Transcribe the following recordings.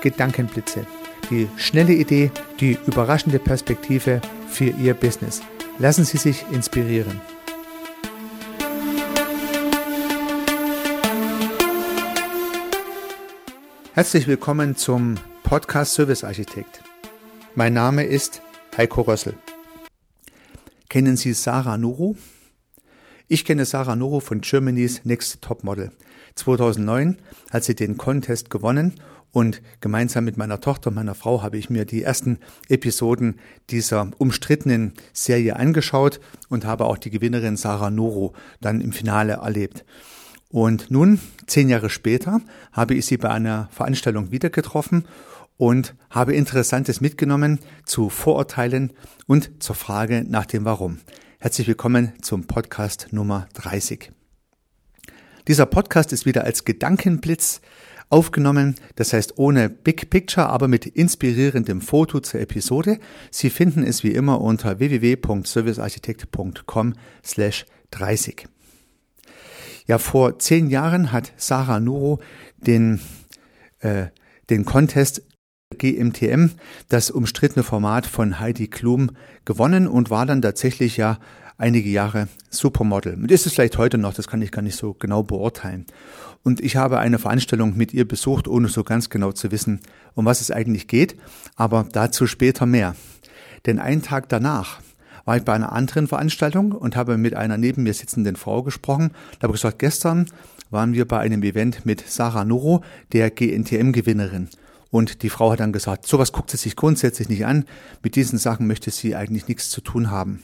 Gedankenblitze. Die schnelle Idee, die überraschende Perspektive für Ihr Business. Lassen Sie sich inspirieren. Herzlich willkommen zum Podcast Service Architekt. Mein Name ist Heiko Rössel. Kennen Sie Sarah Nuru? Ich kenne Sarah Nuru von Germany's Next Top Model. 2009 hat sie den Contest gewonnen und gemeinsam mit meiner Tochter und meiner Frau habe ich mir die ersten Episoden dieser umstrittenen Serie angeschaut und habe auch die Gewinnerin Sarah Noro dann im Finale erlebt. Und nun, zehn Jahre später, habe ich sie bei einer Veranstaltung wieder getroffen und habe Interessantes mitgenommen zu Vorurteilen und zur Frage nach dem Warum. Herzlich willkommen zum Podcast Nummer 30. Dieser Podcast ist wieder als Gedankenblitz aufgenommen, das heißt ohne Big Picture, aber mit inspirierendem Foto zur Episode. Sie finden es wie immer unter www.servicearchitekt.com slash 30. Ja, vor zehn Jahren hat Sarah Nuro den, äh, den Contest GMTM, das umstrittene Format von Heidi Klum, gewonnen und war dann tatsächlich ja einige Jahre Supermodel. Und ist es vielleicht heute noch, das kann ich gar nicht so genau beurteilen. Und ich habe eine Veranstaltung mit ihr besucht, ohne so ganz genau zu wissen, um was es eigentlich geht, aber dazu später mehr. Denn einen Tag danach war ich bei einer anderen Veranstaltung und habe mit einer neben mir sitzenden Frau gesprochen. Da habe ich gesagt, gestern waren wir bei einem Event mit Sarah Nuro, der GNTM-Gewinnerin. Und die Frau hat dann gesagt, sowas guckt sie sich grundsätzlich nicht an. Mit diesen Sachen möchte sie eigentlich nichts zu tun haben.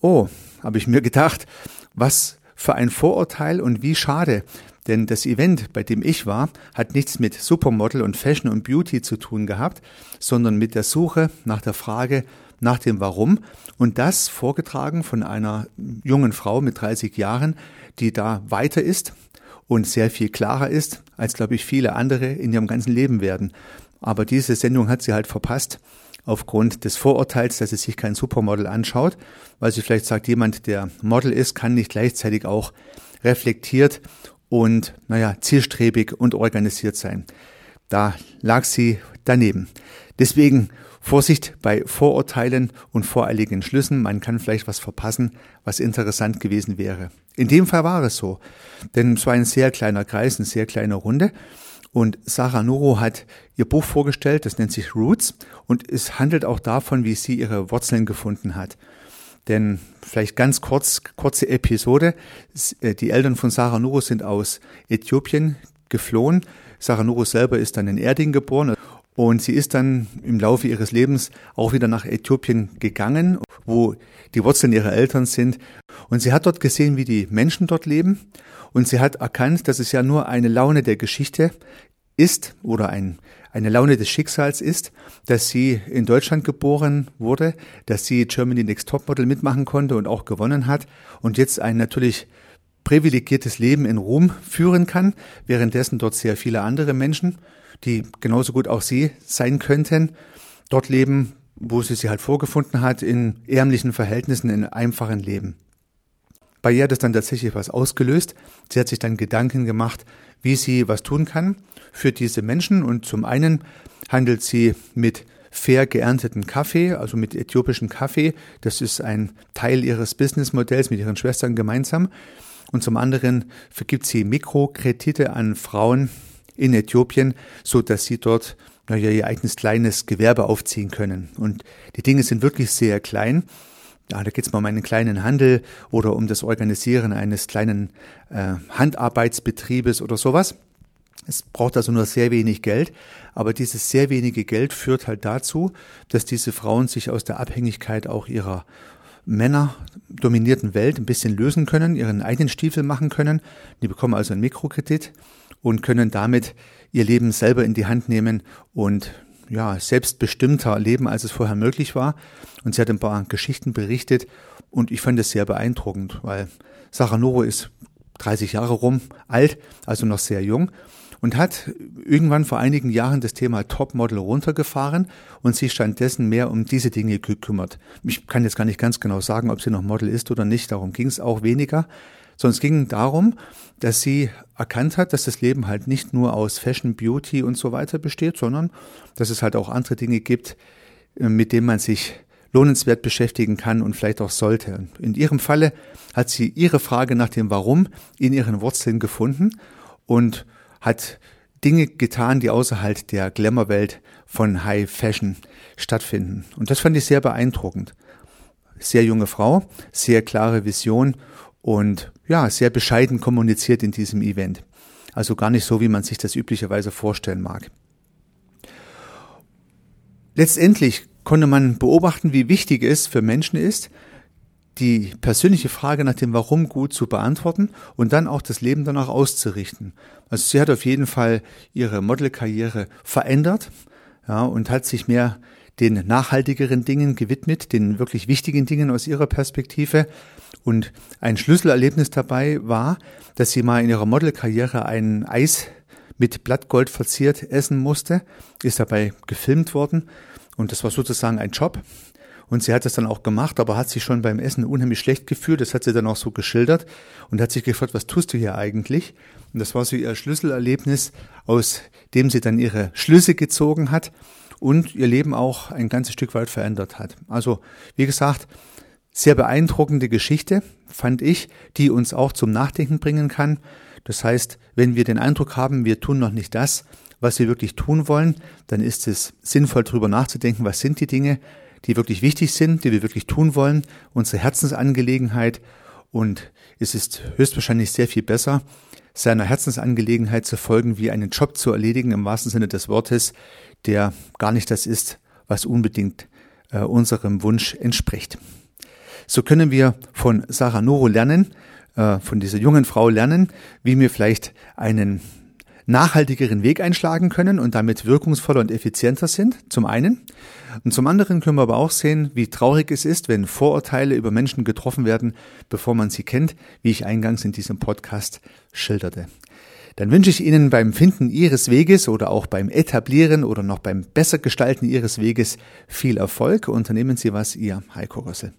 Oh, habe ich mir gedacht, was für ein Vorurteil und wie schade. Denn das Event, bei dem ich war, hat nichts mit Supermodel und Fashion und Beauty zu tun gehabt, sondern mit der Suche nach der Frage nach dem Warum und das vorgetragen von einer jungen Frau mit 30 Jahren, die da weiter ist und sehr viel klarer ist, als glaube ich viele andere in ihrem ganzen Leben werden. Aber diese Sendung hat sie halt verpasst aufgrund des Vorurteils, dass sie sich kein Supermodel anschaut, weil sie vielleicht sagt, jemand, der Model ist, kann nicht gleichzeitig auch reflektiert und, naja, zielstrebig und organisiert sein. Da lag sie daneben. Deswegen Vorsicht bei Vorurteilen und voreiligen Schlüssen. Man kann vielleicht was verpassen, was interessant gewesen wäre. In dem Fall war es so. Denn es war ein sehr kleiner Kreis, eine sehr kleine Runde. Und Sarah Nuro hat ihr Buch vorgestellt, das nennt sich Roots und es handelt auch davon, wie sie ihre Wurzeln gefunden hat. Denn vielleicht ganz kurz, kurze Episode. Äh, die Eltern von Sarah Nuro sind aus Äthiopien geflohen. Sarah Nuro selber ist dann in Erding geboren und sie ist dann im Laufe ihres Lebens auch wieder nach Äthiopien gegangen, wo die Wurzeln ihrer Eltern sind. Und sie hat dort gesehen, wie die Menschen dort leben und sie hat erkannt, dass es ja nur eine Laune der Geschichte ist oder ein, eine Laune des Schicksals ist, dass sie in Deutschland geboren wurde, dass sie Germany Next Topmodel mitmachen konnte und auch gewonnen hat und jetzt ein natürlich privilegiertes Leben in Rom führen kann, währenddessen dort sehr viele andere Menschen, die genauso gut auch sie sein könnten, dort leben, wo sie sich halt vorgefunden hat, in ärmlichen Verhältnissen, in einfachen Leben. Bei ihr hat es dann tatsächlich was ausgelöst. Sie hat sich dann Gedanken gemacht, wie sie was tun kann für diese Menschen. Und zum einen handelt sie mit fair geernteten Kaffee, also mit äthiopischen Kaffee. Das ist ein Teil ihres Businessmodells mit ihren Schwestern gemeinsam. Und zum anderen vergibt sie Mikrokredite an Frauen in Äthiopien, so dass sie dort naja, ihr eigenes kleines Gewerbe aufziehen können. Und die Dinge sind wirklich sehr klein. Ja, da geht es mal um einen kleinen Handel oder um das Organisieren eines kleinen äh, Handarbeitsbetriebes oder sowas. Es braucht also nur sehr wenig Geld, aber dieses sehr wenige Geld führt halt dazu, dass diese Frauen sich aus der Abhängigkeit auch ihrer Männer dominierten Welt ein bisschen lösen können, ihren eigenen Stiefel machen können. Die bekommen also einen Mikrokredit und können damit ihr Leben selber in die Hand nehmen und ja, selbstbestimmter leben, als es vorher möglich war. Und sie hat ein paar Geschichten berichtet und ich fand es sehr beeindruckend, weil Sarah Noro ist 30 Jahre rum alt, also noch sehr jung und hat irgendwann vor einigen Jahren das Thema Topmodel runtergefahren und sich stattdessen mehr um diese Dinge gekümmert. Ich kann jetzt gar nicht ganz genau sagen, ob sie noch Model ist oder nicht, darum ging es auch weniger, sondern es ging darum, dass sie erkannt hat, dass das Leben halt nicht nur aus Fashion, Beauty und so weiter besteht, sondern dass es halt auch andere Dinge gibt, äh, mit denen man sich lohnenswert beschäftigen kann und vielleicht auch sollte. In ihrem Falle hat sie ihre Frage nach dem Warum in ihren Wurzeln gefunden und hat Dinge getan, die außerhalb der Glamour-Welt von High Fashion stattfinden. Und das fand ich sehr beeindruckend. Sehr junge Frau, sehr klare Vision und ja, sehr bescheiden kommuniziert in diesem Event. Also gar nicht so, wie man sich das üblicherweise vorstellen mag. Letztendlich konnte man beobachten, wie wichtig es für Menschen ist, die persönliche Frage nach dem Warum gut zu beantworten und dann auch das Leben danach auszurichten. Also sie hat auf jeden Fall ihre Modelkarriere verändert ja, und hat sich mehr den nachhaltigeren Dingen gewidmet, den wirklich wichtigen Dingen aus ihrer Perspektive. Und ein Schlüsselerlebnis dabei war, dass sie mal in ihrer Modelkarriere ein Eis mit Blattgold verziert essen musste, ist dabei gefilmt worden und das war sozusagen ein Job. Und sie hat das dann auch gemacht, aber hat sich schon beim Essen unheimlich schlecht gefühlt. Das hat sie dann auch so geschildert und hat sich gefragt, was tust du hier eigentlich? Und das war so ihr Schlüsselerlebnis, aus dem sie dann ihre Schlüsse gezogen hat und ihr Leben auch ein ganzes Stück weit verändert hat. Also, wie gesagt, sehr beeindruckende Geschichte, fand ich, die uns auch zum Nachdenken bringen kann. Das heißt, wenn wir den Eindruck haben, wir tun noch nicht das, was wir wirklich tun wollen, dann ist es sinnvoll, darüber nachzudenken, was sind die Dinge, die wirklich wichtig sind, die wir wirklich tun wollen, unsere Herzensangelegenheit. Und es ist höchstwahrscheinlich sehr viel besser, seiner Herzensangelegenheit zu folgen, wie einen Job zu erledigen, im wahrsten Sinne des Wortes, der gar nicht das ist, was unbedingt äh, unserem Wunsch entspricht. So können wir von Sarah Noro lernen, äh, von dieser jungen Frau lernen, wie wir vielleicht einen nachhaltigeren Weg einschlagen können und damit wirkungsvoller und effizienter sind, zum einen. Und zum anderen können wir aber auch sehen, wie traurig es ist, wenn Vorurteile über Menschen getroffen werden, bevor man sie kennt, wie ich eingangs in diesem Podcast schilderte. Dann wünsche ich Ihnen beim Finden Ihres Weges oder auch beim Etablieren oder noch beim besser Gestalten Ihres Weges viel Erfolg. Unternehmen Sie was, Ihr Heiko Rössel.